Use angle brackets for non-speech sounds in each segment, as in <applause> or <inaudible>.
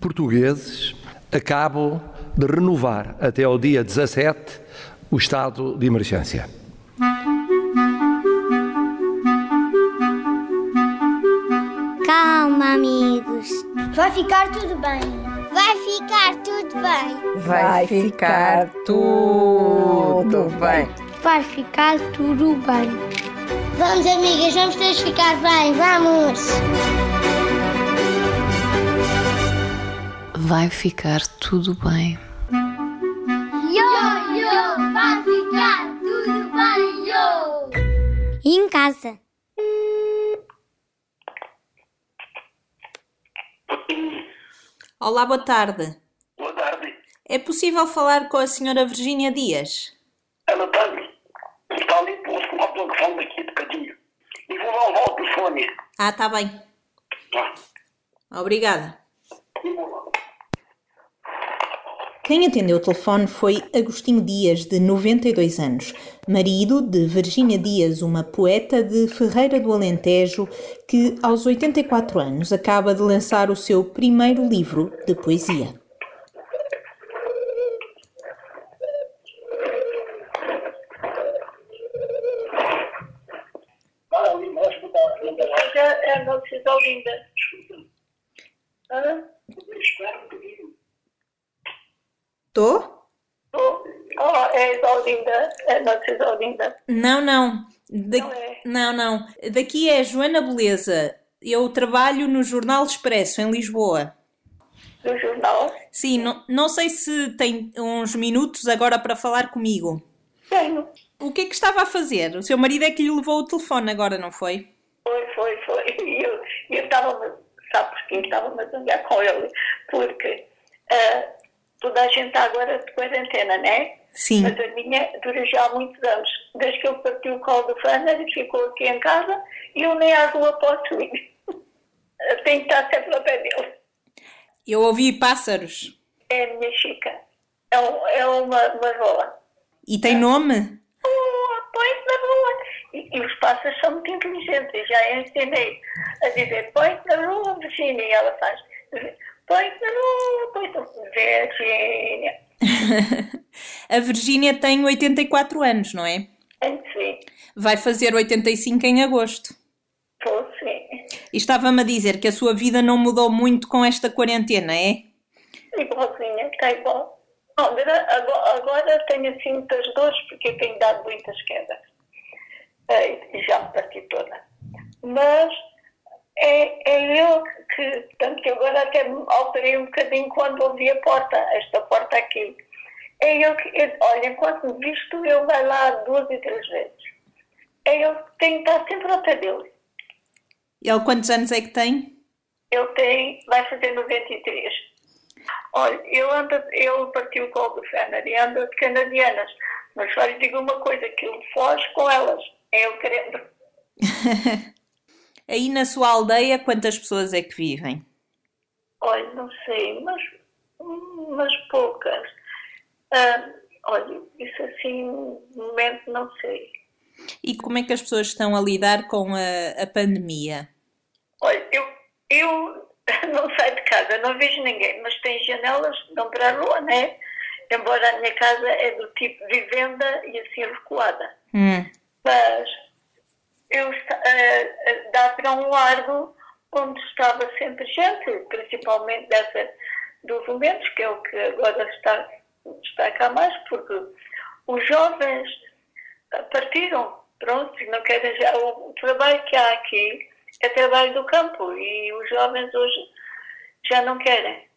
portugueses acabam de renovar até ao dia 17 o estado de emergência. Calma, amigos. Vai ficar tudo bem. Vai ficar tudo bem. Vai ficar tudo bem. Vai ficar tudo bem. Vamos, amigas, vamos todos ficar bem. Vamos. Vai ficar tudo bem. Yo, yo, vai ficar tudo bem, yo. E em casa? Olá, boa tarde. Boa tarde. É possível falar com a senhora Virgínia Dias? Ela está ali. Está ali posto com o telefone daqui um bocadinho. E vou lá levar o telefone. Ah, tá bem. Tá. Obrigada. E vou lá. Quem atendeu o telefone foi Agostinho Dias, de 92 anos, marido de Virgínia Dias, uma poeta de Ferreira do Alentejo, que aos 84 anos acaba de lançar o seu primeiro livro de poesia. É a notícia Olinda. Hã? Espera um bocadinho. Tô? Oh, oh, é a Olinda. É a notícia Olinda. Não, não. Da- Não é? Não, não. Daqui é Joana Beleza. Eu trabalho no Jornal Expresso, em Lisboa. Do jornal. Sim, não, não sei se tem uns minutos agora para falar comigo. Tenho. O que é que estava a fazer? O seu marido é que lhe levou o telefone agora, não foi? Foi, foi, foi. E eu eu estava, sabe porquê? Estava-me a zangar com ele. Porque ah, toda a gente está agora de quarentena, né? Sim. Mas a minha dura já há muitos anos. Desde que ele partiu o colo do Fanner e ficou aqui em casa, e eu nem à rua posso ir. Eu Tenho que estar sempre ao pé dele. Eu ouvi pássaros. É a minha Chica. É, um- é uma, uma rola. E tem nome? Oh, põe-se na rua. E, e os pássaros são muito inteligentes. Eu já ensinei a dizer põe-se na rua, Virginia. E ela faz põe-se na rua, Virginia. a Virgínia tem 84 anos, não é? Enfim, Vai fazer 85 em agosto. pô, sim. E estava-me a dizer que a sua vida não mudou muito com esta quarentena, é? Igualzinha, está igual. Agora, agora, tenho assim muitas dores porque tenho dado muitas quedas. Eh, E já me parti toda. Mas é, é eu que, tanto que agora até me alterei um bocadinho quando ouvi a porta, esta porta aqui. É eu que, eu- olha, enquanto me visto, eu vai lá duas e três vezes. É eu que tenho que estar sempre ao pé dele. Ele quantos anos é que tem? Ele tem, vai fazer 93. Olha, eu ando, ele partiu o colo do Fenner e anda de canadianas. Mas só lhe digo uma coisa, que ele foge com elas. É ele querendo. <laughs> Aí na sua aldeia, quantas pessoas é que vivem? Olha, não sei, mas, mas poucas. Ah, olha, isso assim, no momento não sei. E como é que as pessoas estão a lidar com a, a pandemia? Olha, eu, eu <laughs> não saio de casa, não vejo ninguém, mas tem janelas que dão para a rua, né? Embora a minha casa é do tipo vivenda e assim recuada. Hum. Mas eu eh, dá para um largo onde estava sempre gente, principalmente dessa dos momentos, que é o que agora está, está cá mais, porque os jovens partiram, pronto, não querem já. O, trabalho que há aqui é trabalho do campo e os jovens hoje já não querem.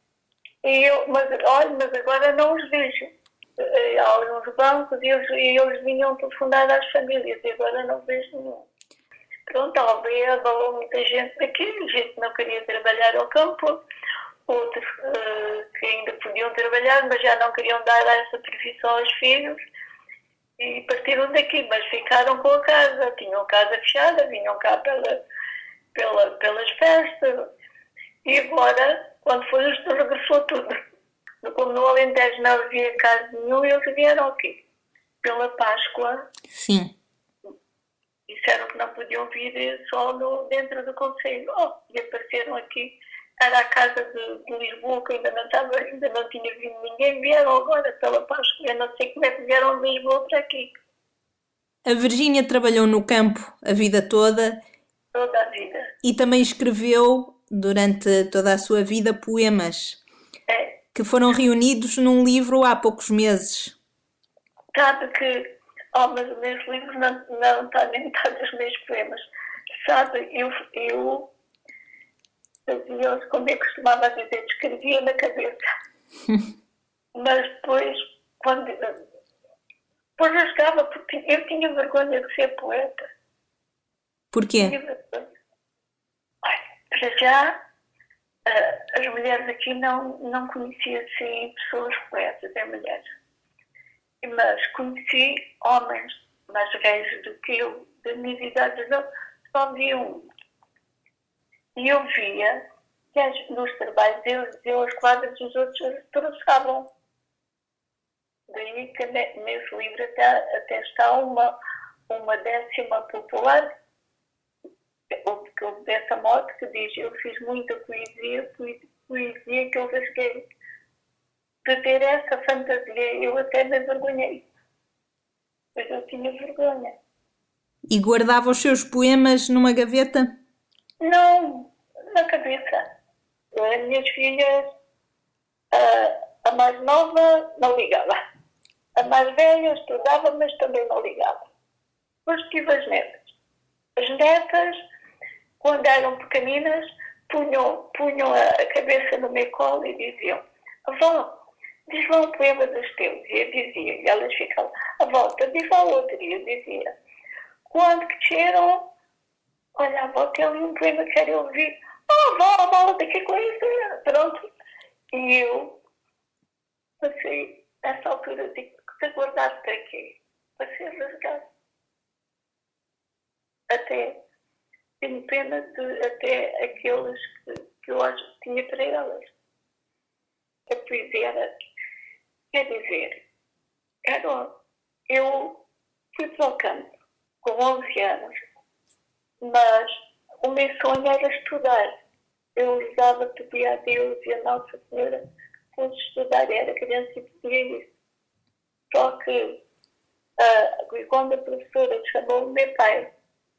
E eu, mas olha, mas agora não os vejo. Eh, Há uns bancos e eles, e eles vinham telefonar às famílias e agora não vejo nenhum. Pronto, a aldeia abalou muita gente daqui, gente não queria trabalhar ao campo, outros eh, que ainda podiam trabalhar, mas já não queriam dar essa profissão aos filhos e partiram daqui, mas ficaram com a casa, tinham casa fechada, vinham cá pela, pela, pelas festas e agora, quando foi isto, regressou tudo. Como no Alentejo não havia casa nenhum, eles vieram aqui. Pela Páscoa, Sim. Disseram que não podiam vir só no, dentro do Conselho. Oh, e apareceram aqui era a casa de, de Lisboa, que ainda não, estava, ainda não tinha vindo ninguém, vieram agora pela Páscoa, eu não sei como é que vieram de Lisboa para aqui, A Virgínia trabalhou no campo a vida toda toda a vida. e também escreveu durante toda a sua vida poemas É, que foram reunidos num livro há poucos meses. sabe que, oh, mas os meus livros não, não está nem metade dos meus poemas. Sabe, eu, eu fazia, como eu costumava dizer, escrevia na cabeça. <laughs> mas depois, quando. Depois eu chegava, porque eu tinha vergonha de ser poeta. Porquê? Para já, ah, as mulheres aqui não, não conhecia assim pessoas poetas, é mulheres. Mas conheci homens mais velhos do que eu, da minha idade, eu só vi um. E eu via que nos trabalhos eles diziam as quadras dos outros troçavam. Daí que ne- nesse livro até, até está uma, uma décima popular que eu dessa moto que diz eu fiz muita poesia, poe- poesia que eu rasguei. De ter essa fantasia, eu até me envergonhei. Mas eu tinha vergonha. E guardava os seus poemas numa gaveta? Não, na cabeça. As minhas filhas, a, a mais nova não ligava. A mais velha estudava, mas também não ligava. Depois tive as netas. As netas, quando eram pequeninas, punham, punham a, cabeça no meu colo e diziam: Avó, diz lá um poema dos teus. E eu dizia, e elas ficavam: Avó, então diz lá outro. E eu dizia: Quando cresceram, Olha, a avó tem ali um poema que quero ouvir. Oh, avó, a bola tem que conhecer. Pronto. E eu passei, nessa altura, digo, te guardar para quê? Para ser rasgado. Até, tenho pena de até aqueles que, que eu acho que tinha para elas. A poesia era, quer dizer, era, eu fui para o campo com 11 anos mas o meu sonho era estudar. Eu usava, pedia a Deus e a Nossa Senhora fosse estudar, era criança e pedia isso. Só que ah, quando a professora chamou o meu pai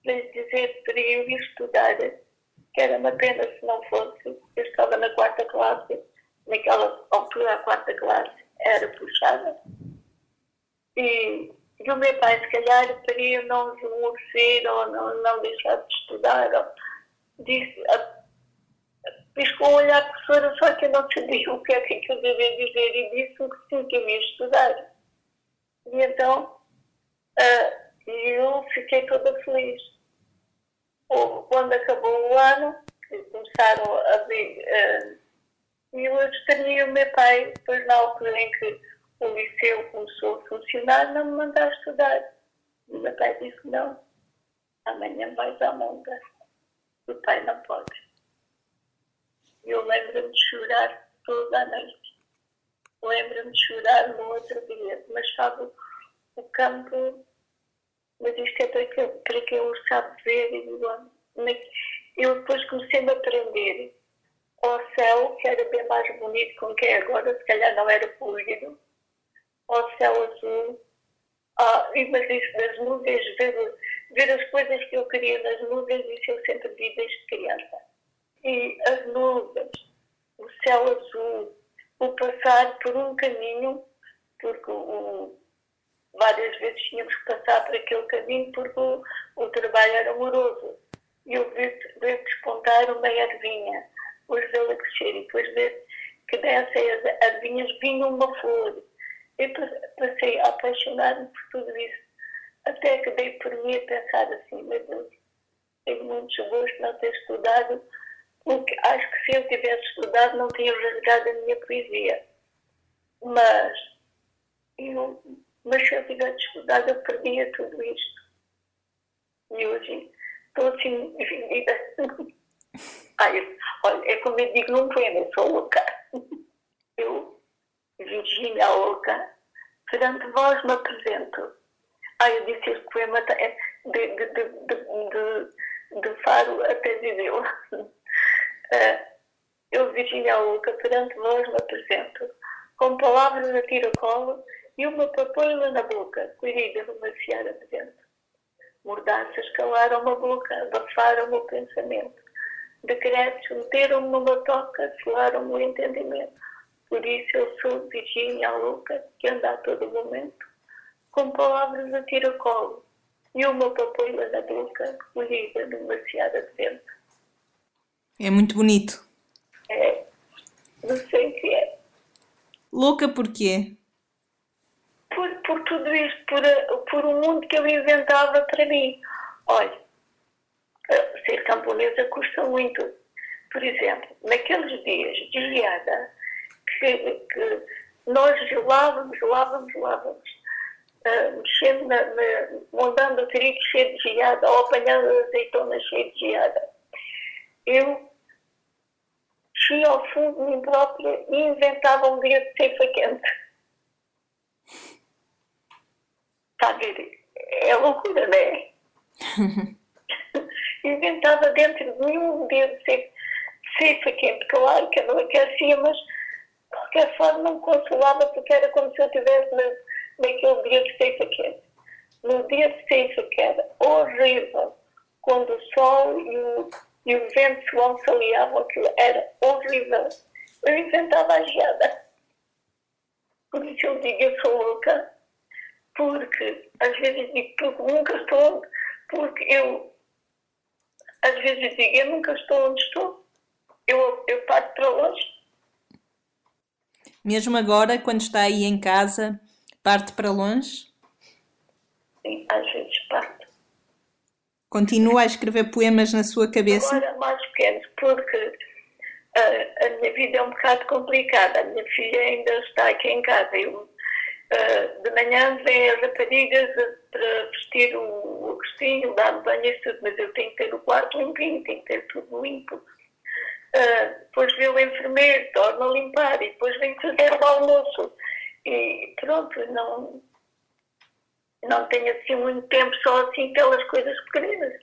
para lhe dizer para eu ir estudar, que era uma pena se não fosse, eu estava na quarta classe, naquela altura a quarta classe era puxada, e, e o meu pai, se calhar, para eu não demorecer ou não, não deixar de estudar, disse, a- piscou um olhar à professora, só que eu não sabia o que é que eu devia dizer e disse-me que sim, que eu ia estudar. E então, eu fiquei toda feliz. Quando acabou o ano, começaram a ver, ah, e eu estranhei o meu pai, depois na altura em que o liceu começou a funcionar, não me mandar estudar. O meu pai disse, não, amanhã vais à monta. O pai não pode. Eu lembro-me de chorar toda a noite. Lembro-me de chorar no outro dia. Mas sabe, o campo, mas isto é para quem, para o sabe ver e "Olha, eu depois comecei-me a aprender ao céu, que era bem mais bonito com que agora, se calhar não era polido, ao céu azul, ah, e mas isso das nuvens, ver, ver as coisas que eu queria nas nuvens, isso eu sempre vi desde criança. E as nuvens, o céu azul, o passar por um caminho, porque o, várias vezes tínhamos que passar por aquele caminho porque o, o trabalho era moroso. E eu ver despontar uma ervinha, depois vê-la crescer e depois ver que dessas ervinhas vinha uma flor. Eu pa- passei a apaixonar-me por tudo isso, até que dei por mim a pensar assim, meu Deus, tenho muito desgosto de não ter estudado, porque acho que se eu tivesse estudado não tinha rasgado a minha poesia. Mas, eu, mas se eu tivesse estudado eu perdia tudo isto. E hoje estou assim, <laughs> dividida. Ai, olha, é como eu digo num poema, eu sou louca. Eu, Virgínia Louca, perante vós me apresento. Ai, eu disse este poema é de, de, de, de, de, de Faro até Viseu. Ah, <laughs> Eu, Virginia Luca, perante vós me apresento, com palavras a tiracolo e uma papoila na boca, colhida numa seara de vento. Mordaças calaram-me a boca, abafaram-me o pensamento. Decretos meteram-me numa toca, selaram-me o entendimento. Por isso eu sou Virginia Luca, que anda a todo momento, com palavras a tiracolo e uma papoila na boca, colhida numa seara de vento. É muito bonito. É, não sei o que é. Louca porquê? por, por tudo isto, por, por um mundo que eu inventava para mim. Olha, ser camponesa custa muito. Por exemplo, naqueles dias de geada, que, que nós gelávamos, gelávamos, gelávamos, uh, mexendo na, na, montando o trigo cheio de geada, ou apanhando azeitona cheia de geada. Eu fui ao fundo de mim própria e inventava um dia de ceifa quente. Está a ver? É loucura, não é? <laughs> Inventava dentro de mim um dedo de ceifa quente. Claro que eu não aquecia, mas de qualquer forma não me consolava porque era como se eu estivesse na, naquele dia de ceifa quente. No dia de ceifa que era horrível, quando o sol e o, e o vento se auxiliavam, aquilo era horrível. Eu inventava a geada. Por isso eu digo, eu sou louca porque às vezes digo que nunca estou porque eu às vezes digo, eu nunca estou onde estou, eu, eu parto para longe. Mesmo agora, quando está aí em casa, parte para longe? Sim, às vezes parto. Continua a escrever poemas na sua cabeça? Agora mais pequenos, porque a, a minha vida é um bocado complicada. A minha filha ainda está aqui em casa. Eu Uh, de manhã vêm as raparigas para vestir o Agostinho, dar banho e tudo, mas eu tenho que ter o quarto limpinho, tenho que ter tudo limpo. Uh, depois vem o enfermeiro, torna a limpar e depois vem fazer o almoço. E pronto, não, não tenho assim muito tempo só assim pelas coisas pequenas,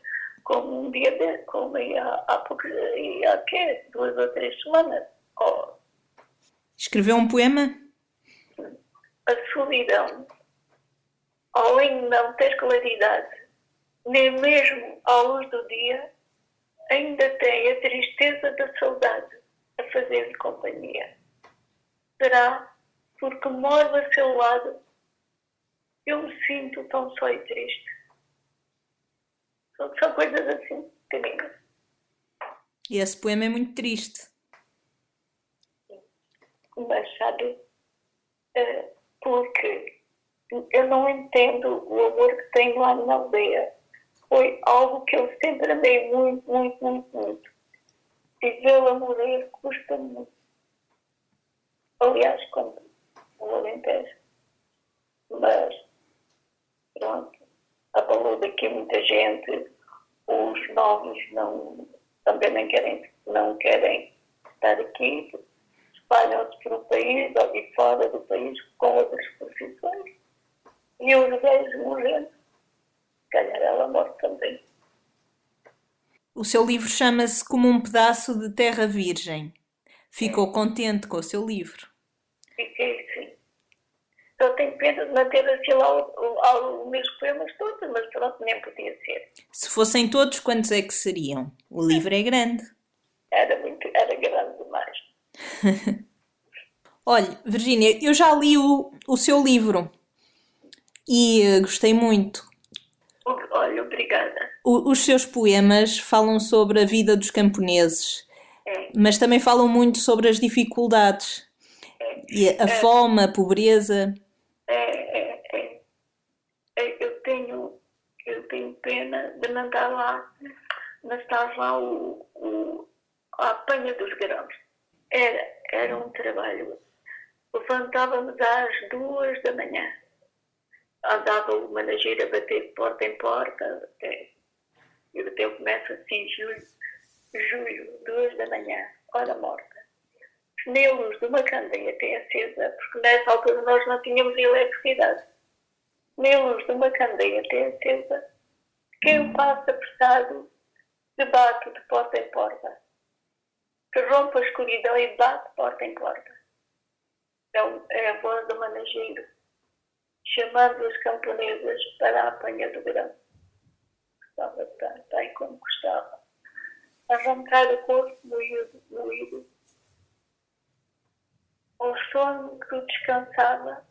como um dia de, como há, há, pouco, há quê? duas ou três semanas. Oh. Escreveu um poema? A solidão, além de não ter claridade, nem mesmo à luz do dia, ainda tem a tristeza da saudade a fazer-lhe companhia. Será porque moro a seu lado, eu me sinto tão só e triste. São, são coisas assim, pequeninas. E esse poema é muito triste. Mas, sabe, uh, porque eu não entendo o amor que tenho lá na aldeia. Foi algo que eu sempre amei muito, muito, muito, muito. E vê-la morrer custa muito. Aliás, quando o Alentejo. Mas, pronto, abalou daqui muita gente. Os novos não, também não querem, não querem estar aqui, espalham-se pelo país ou de fora do país com outras profissões. E os velhos morrendo, calhar ela morre também. O seu livro chama-se Como um Pedaço de Terra Virgem. Ficou é. contente com o seu livro? Fiquei, sim. Só tenho pena de manter assim lá os meus poemas todos, mas pronto, nem podia ser. Se fossem todos, quantos é que seriam? O livro é grande. Era muito, era. <laughs> Olha, Virginia, eu já li o, o seu livro e uh, gostei muito. Olha, obrigada. O, os seus poemas falam sobre a vida dos camponeses, é. mas também falam muito sobre as dificuldades é. e a, a é. fome, a pobreza. É, é, é. Eu tenho, eu tenho pena de não estar lá, não estar lá o, o, a apanha dos grãos. Era, era um trabalho. Levantávamos às duas da manhã. Andava o manageiro a bater porta em porta. Até, eu até começo assim, julho, julho, duas da manhã, hora morta. Nem luz de uma candeia tem acesa, porque nessa altura nós não tínhamos eletricidade. Nem luz de uma candeia tem acesa. Quem passa apressado debate de porta em porta que rompe a escuridão e bate porta em porta. Um, é a voz do manageiro, chamando as camponesas para a apanha do grão. Gostava tanto, ai como gostava. Arrancar o corpo moído, moído. O sono que o descansava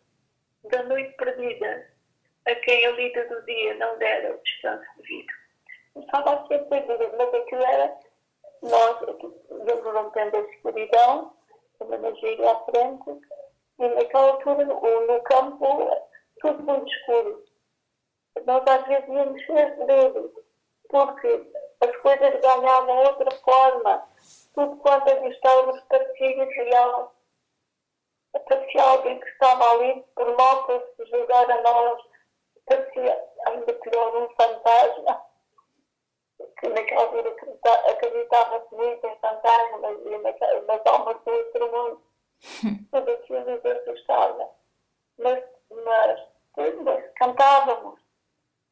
da noite perdida, a quem a lida do dia não dera o descanso devido. Estava a ser perdida, mas aquilo era nós, rompendo a escuridão, o manageiro à frente, e naquela altura, no campo, tudo muito escuro. Nós às vezes íamos ser dedo, porque as coisas ganhavam outra forma. Tudo quanto avistávamos parecia real. Parecia alguém que estava ali por mal para se julgar a nós. Parecia ainda pior um fantasma. Que naquela altura acreditava-se muito em fantasmas e nas, almas do outro mundo. Tudo aquilo nos assustava. Mas, mas, mas cantávamos.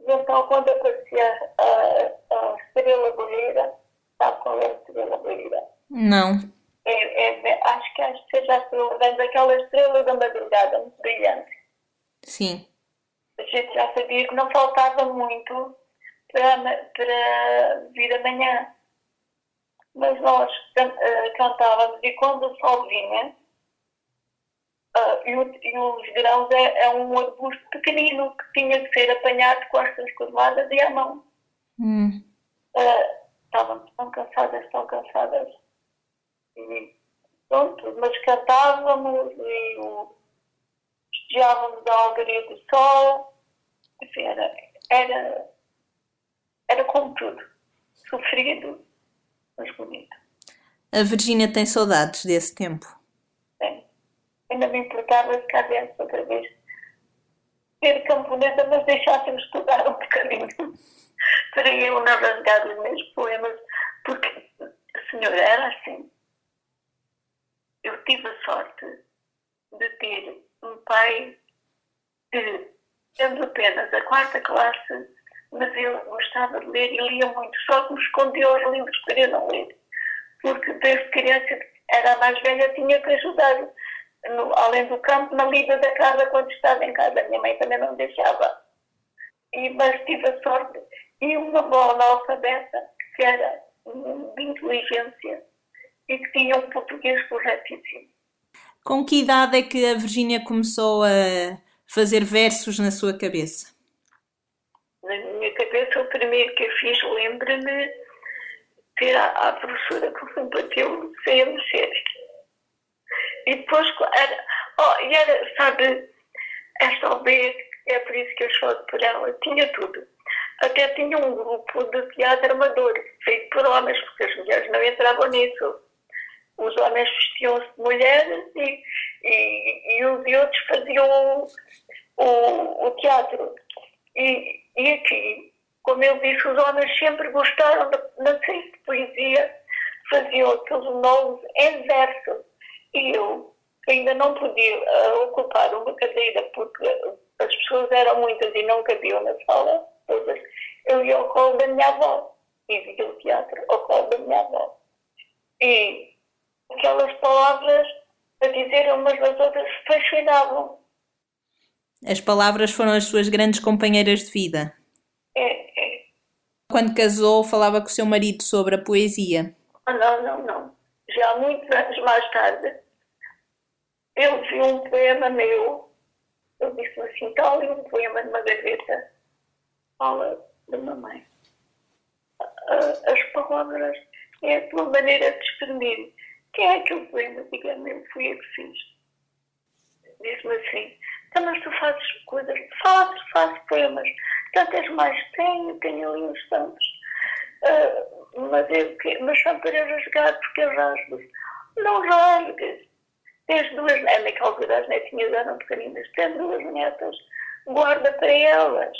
E então, quando aparecia a, a estrela bolheira, sabe qual é a estrela bolheira? Não. É, é, acho que acho que seja a estrela, vem daquela estrela da madrugada, muito brilhante. Sim. A gente já sabia que não faltava muito para, para vir amanhã. Mas nós uh, cantávamos e quando o sol vinha, Uh, e, o, e, os grãos é, é, um arbusto pequenino que tinha que ser apanhado com as suas curvadas e à mão. Hum. Uh, estávamos tão cansadas, tão cansadas. E pronto, mas cantávamos e festejávamos a algaria do sol. Enfim, era, era, era como tudo. Sofrido, mas bonito. A Virgínia tem saudades desse tempo ainda me importava ficar dentro outra vez. Ser camponesa, mas deixássemos estudar um bocadinho <laughs> para eu não arrancar os meus poemas, porque a senhora era assim. Eu tive a sorte de ter um pai que, tendo apenas a quarta classe, mas ele gostava de ler e lia muito, só que me escondia os livros que queria não ler. Porque desde criança era a mais velha, tinha que ajudar no, além do campo, na lida da casa quando estava em casa. Minha mãe também não deixava. E, mas tive a sorte. E uma boa analfabeta, que era de inteligência e que tinha um português corretíssimo. Com que idade é que a Virgínia começou a fazer versos na sua cabeça? Na minha cabeça, o primeiro que eu fiz, lembro-me, ter a, a professora que me bateu sem a mexer. E depois, era, oh, e era, sabe, esta aldeia, é por isso que eu choro por ela, tinha tudo. Até tinha um grupo de teatro amador, feito por homens, porque as mulheres não entravam nisso. Os homens vestiam-se de mulheres e, e, e os outros faziam o, o, o teatro. E, e aqui, como eu disse, os homens sempre gostaram não sei de poesia, faziam aqueles monólogos em verso. E eu ainda não podia uh, ocupar uma cadeira porque as pessoas eram muitas e não cabiam na sala, todas. Eu ia ao colo da minha avó e via o teatro ao colo da minha avó. E aquelas palavras a dizer umas das outras fascinavam. As palavras foram as suas grandes companheiras de vida. É, é. Quando casou, falava com o seu marido sobre a poesia. Ah, não, não, não já muitos anos mais tarde, eu vi um poema meu, eu disse assim, está ali um poema numa gaveta, fala da mamãe. As palavras é a tua maneira de exprimir. Quem é que o poema? Diga-me, eu fui eu que fiz. Disse-me assim, então, mas tu fazes coisas, faço, faço poemas. Tantas mais tenho, tenho ali uns tantos. Uh, mas, eu, mas são para rasgar porque eu rasgo. Não rasgues. Tens duas, é naquela altura as netinhas eram pequeninas, tens duas netas, guarda para elas.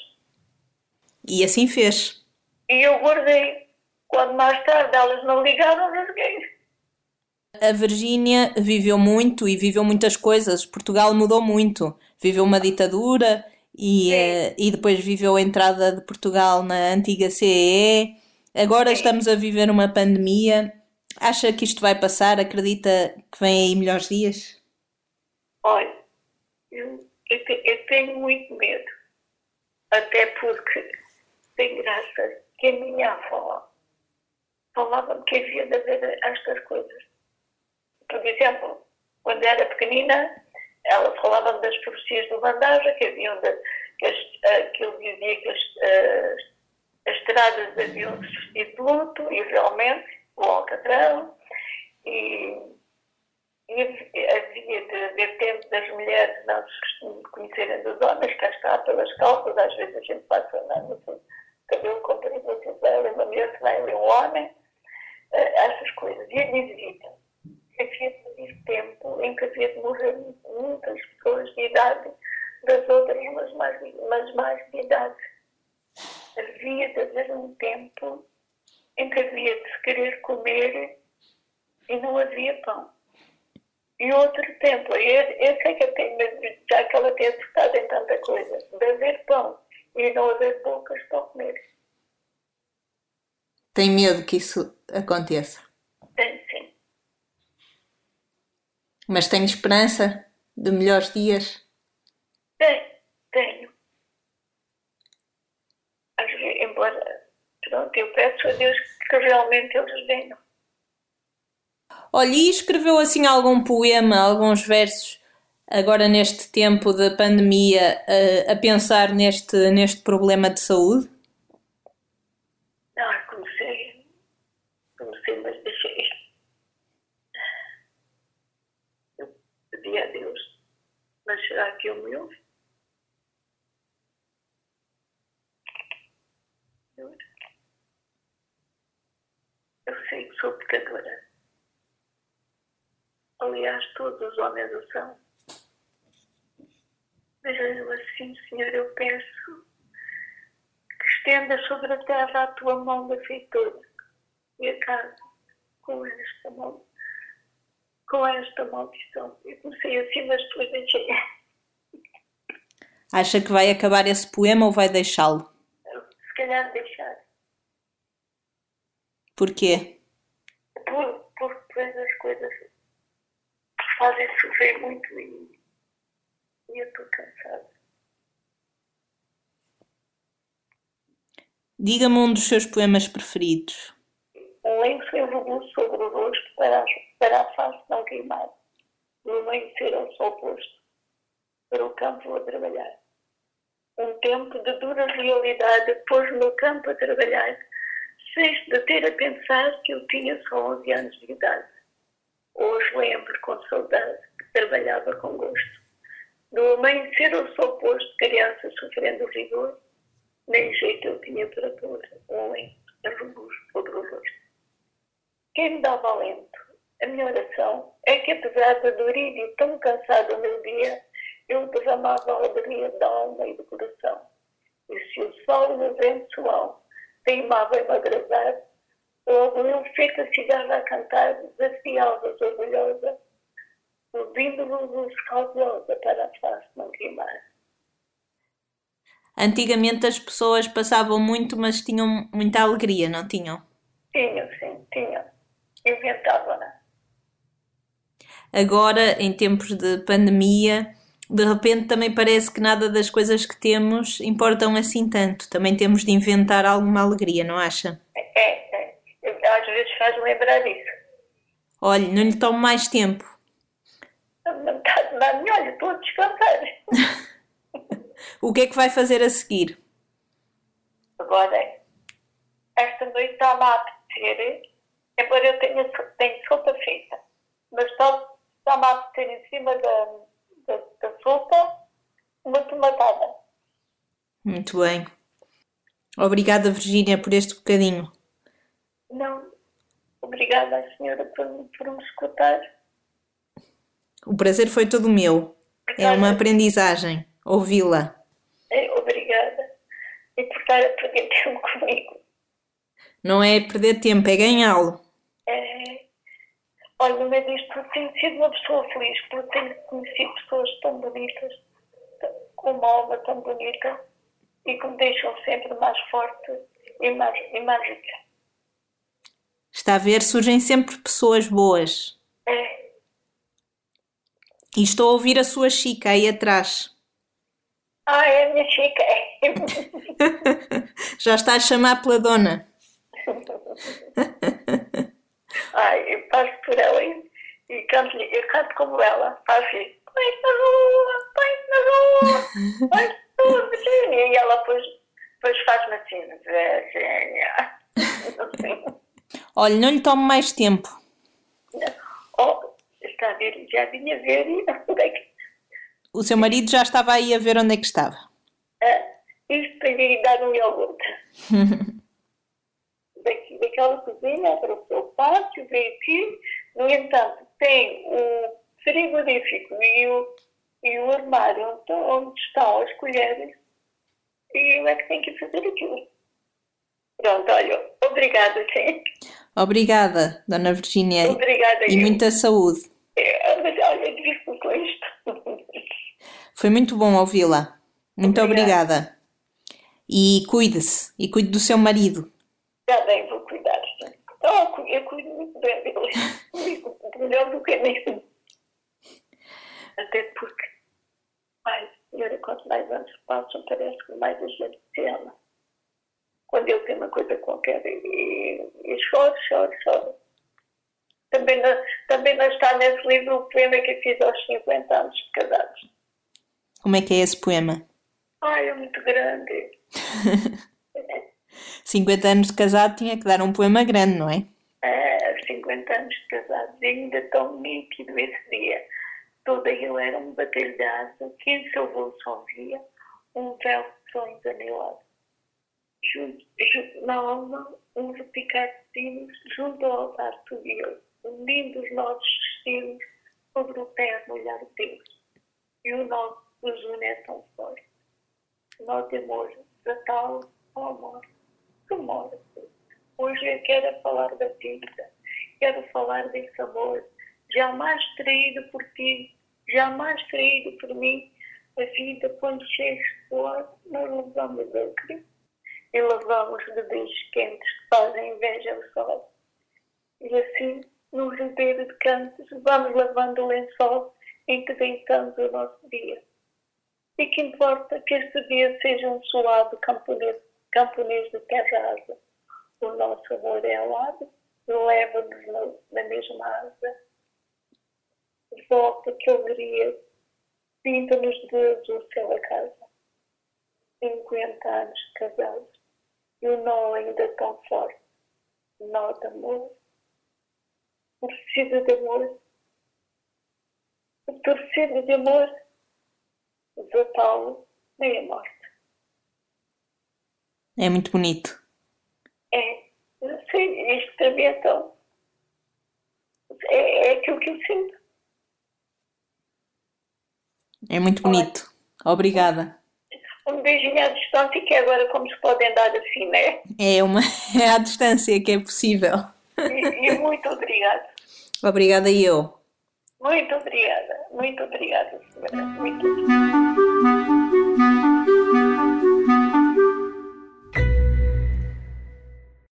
E assim fez. E eu guardei. Quando mais tarde elas não ligaram, rasguei. A Virgínia viveu muito e viveu muitas coisas. Portugal mudou muito. Viveu uma ditadura e, uh, e depois viveu a entrada de Portugal na antiga CEE Agora estamos a viver uma pandemia. Acha que isto vai passar? Acredita que vem aí melhores dias? Olha, eu, eu, te- eu tenho muito medo. Até porque tem graça que a minha avó falava-me que havia de haver estas coisas. Por exemplo, quando era pequenina, ela falava das profecias do Bandaja, que haviam de, que, que ele dizia que as, as, as estradas haviam de de luto, e realmente, o Alcatrão, e, e havia de haver tempo das mulheres não se conhecerem dos homens, cá está, pelas calças, às vezes a gente passa sei, cabelo comprido, assim, vai ali uma mulher, vai ali um homem, eh, essas coisas. E dizia que havia de tempo em que havia de morrer muitas pessoas de idade das outras, mas mais, mas mais de idade. Havia de haver um tempo em que havia de se querer comer e não havia pão. E outro tempo, eu, eu sei que eu tenho já que ela tem acertado em tanta coisa, de haver pão e não haver bocas para comer. Tem medo que isso aconteça. Tem sim. Mas tem esperança de melhores dias? Tenho, tenho. Às vezes, embora, pronto, eu peço a Deus que realmente eles venham. Olha, e escreveu assim algum poema, alguns versos, agora neste tempo de pandemia, a, a pensar neste, neste problema de saúde? Ah, comecei, comecei, mas deixei. Eu pedi a Deus, mas será que Ele me ouve? Eu sei que sou pecadora. Aliás, todos os homens o são. Mas eu assim, Senhor, eu peço que estenda sobre a terra a tua mão benfeitora e acabe com esta mão, com esta maldição. Eu comecei assim, mas depois deixei. Acha que vai acabar esse poema ou vai deixá-lo? Se calhar deixar. Porquê? Por, por depois as coisas fazem sofrer muito e, e eu estou cansada. Diga-me um dos seus poemas preferidos. Um lenço envolvido sobre o rosto para, a- para a face não queimar. No amanhecer ao sol posto. Para o campo a trabalhar. Um tempo de dura realidade pôs no campo a trabalhar. Sem se deter a pensar que eu tinha só 11 anos de idade. Hoje lembro com saudade que trabalhava com gosto. No amanhecer ao sol posto, criança sofrendo rigor, nem jeito eu tinha para pôr um lenço robusto sobre o rosto. Quem me dava alento? A minha oração é que, apesar da dor e tão cansado o meu dia, eu derramava a alegria da alma e do coração. E se o sol e o vento suau teimavam em me agradar, logo eu feito a cigarra a cantar, desafiava-os orgulhosa, ouvindo-lhes luz cautelosa para a face não queimar. Antigamente as pessoas passavam muito, mas tinham muita alegria, não tinham? Tinham, sim, tinham. Inventavam-na. Agora, em tempos de pandemia, de repente também parece que nada das coisas que temos importam assim tanto. Também temos de inventar alguma alegria, não acha? É, é. Às vezes faz lembrar isso. Olhe, não lhe tomo mais tempo. A dar olha, estou a descansar. <laughs> O que é que vai fazer a seguir? Agora, esta noite está-me a apetecer, embora eu tenha, tenho sopa feita, mas está- está-me a apetecer em cima da, da, da sopa uma tomatada. Muito bem. Obrigada, Virgínia, por este bocadinho. Não, obrigada à senhora por, me- por me escutar. O prazer foi todo meu. É uma aprendizagem ouvi-la. É, obrigada. E por estar a perder tempo <laughs> comigo. Não é perder tempo, é ganhá-lo. Olha, no meio disto tudo, tenho sido uma pessoa feliz porque tenho conhecido pessoas tão bonitas, com uma alma tão bonita e que me deixam sempre mais forte e mais, e mais rica. Está a ver, surgem sempre pessoas boas. É, E estou a ouvir a sua chica aí atrás. ah, é a minha chica. É. <laughs> Já está a chamar pela dona. <laughs> Ai, eu passo por ela e, e canto, eu canto como ela. Faço assim, põe na rua, põe na rua, <laughs> põe Virgínia. E ela depois, depois faz-me assim. Assim. Olha, não lhe tomo mais tempo. <laughs> Oh, está a ver, já vinha ver <laughs> onde é que... O seu marido já estava aí a ver onde é que estava. Ah, isto para lhe dar um iogurte. Daquela cozinha para o seu pátio, veio aqui. No entanto, tem o frigorífico e o, e o armário onde, onde estão as colheres e eu é que tenho que fazer aquilo. Pronto, olha, obrigada, sim. Obrigada, Dona Virgínia. Obrigada. E eu. muita saúde. É, Mas olha, divirto-me com isto. Foi muito bom ouvi-la. Muito Obrigada. obrigada. E cuide-se. E cuide do seu marido. Já bem, vou cuidar. Oh, cu- eu cuido muito bem dele. <laughs> Melhor do que mesmo. Até porque, ai, senhora, quanto mais anos passam, parece que mais a gente se ama. Quando ele tem uma coisa qualquer e, e choro, choro, choro. Também não, também não está nesse livro o poema que eu fiz aos 50 anos de casados. Como é que é esse poema? Ai, é muito grande. <laughs> 50 anos de casado tinha que dar um poema grande, não é? Ah, 50 anos de casados, e ainda tão nítido esse dia. Toda ele era um asa, que em seu bolso havia um véu de sonhos anelado. Junto, na alma, um repicar de sinos, junto ao altar subiu, unindo os nossos destinos sobre o terno olhar de Deus. E o nosso nos une é tão forte. Nó de amor, da tal ao mora. Hoje eu quero falar da vida, quero falar desse amor, jamais traído por ti, jamais traído por mim. A vida, quando chega suor, nós levamos acre e lavamos de beijos quentes que fazem inveja ao sol. E assim, num rodeio de cantos, vamos lavando o lençol em que deitamos o nosso dia. E que importa que este dia seja um suave camponês, camponês de terra asa. O nosso amor é alado, leva-nos na, mesma asa. Volta que alegria, pinta-nos dedos o céu a casa. 50 anos casados, e o nó ainda tão forte. Nó de amor. Precisa de amor. Torcida de amor. Desatá-lo nem a morte. É muito bonito. É, sei, isto para mim é tão. É, é aquilo que eu sinto. É muito bonito. Obrigada. Um beijinho à distância, que agora como se podem dar assim, né? É uma <laughs> é à distância que é possível. E, e muito obrigada. Obrigada eu. Muito obrigada. Muito obrigada, senhora. Muito obrigada.